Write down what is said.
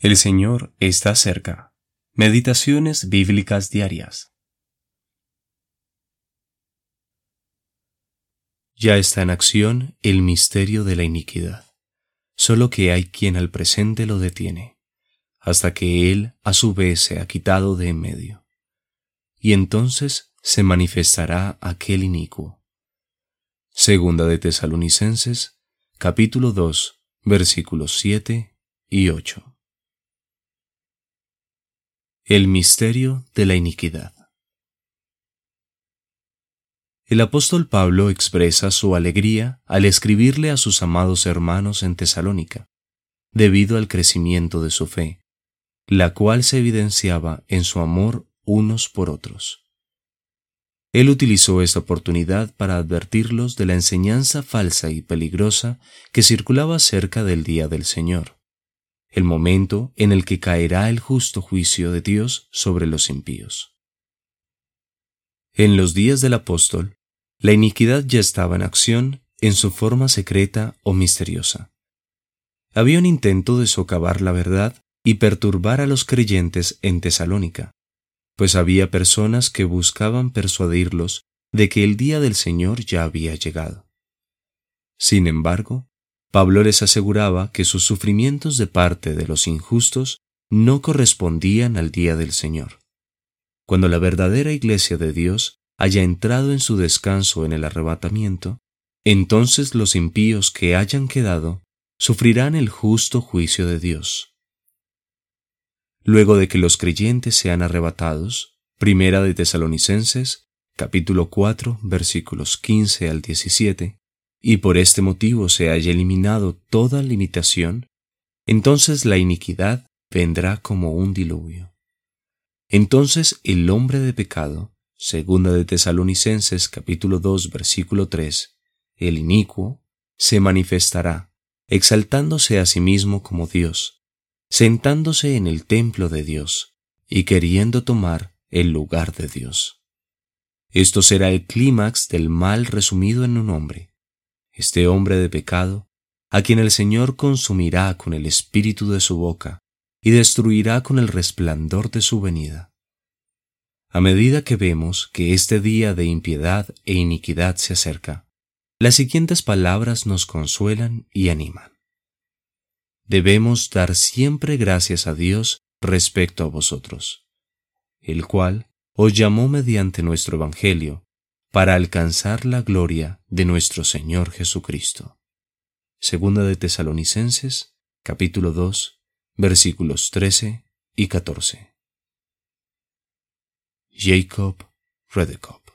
El Señor está cerca. Meditaciones bíblicas diarias. Ya está en acción el misterio de la iniquidad, solo que hay quien al presente lo detiene, hasta que Él a su vez se ha quitado de en medio. Y entonces se manifestará aquel inicuo. Segunda de Tesalonicenses, capítulo 2, versículos 7 y 8. El misterio de la iniquidad. El apóstol Pablo expresa su alegría al escribirle a sus amados hermanos en Tesalónica, debido al crecimiento de su fe, la cual se evidenciaba en su amor unos por otros. Él utilizó esta oportunidad para advertirlos de la enseñanza falsa y peligrosa que circulaba cerca del día del Señor el momento en el que caerá el justo juicio de Dios sobre los impíos. En los días del apóstol, la iniquidad ya estaba en acción en su forma secreta o misteriosa. Había un intento de socavar la verdad y perturbar a los creyentes en Tesalónica, pues había personas que buscaban persuadirlos de que el día del Señor ya había llegado. Sin embargo, Pablo les aseguraba que sus sufrimientos de parte de los injustos no correspondían al día del Señor. Cuando la verdadera iglesia de Dios haya entrado en su descanso en el arrebatamiento, entonces los impíos que hayan quedado sufrirán el justo juicio de Dios. Luego de que los creyentes sean arrebatados, Primera de Tesalonicenses, capítulo 4, versículos 15 al 17, y por este motivo se haya eliminado toda limitación, entonces la iniquidad vendrá como un diluvio. Entonces el hombre de pecado, segunda de Tesalonicenses capítulo 2 versículo 3, el inicuo, se manifestará, exaltándose a sí mismo como Dios, sentándose en el templo de Dios y queriendo tomar el lugar de Dios. Esto será el clímax del mal resumido en un hombre, este hombre de pecado, a quien el Señor consumirá con el espíritu de su boca y destruirá con el resplandor de su venida. A medida que vemos que este día de impiedad e iniquidad se acerca, las siguientes palabras nos consuelan y animan. Debemos dar siempre gracias a Dios respecto a vosotros, el cual os llamó mediante nuestro Evangelio para alcanzar la gloria de nuestro Señor Jesucristo. Segunda de Tesalonicenses, capítulo 2, versículos 13 y 14. Jacob Redekop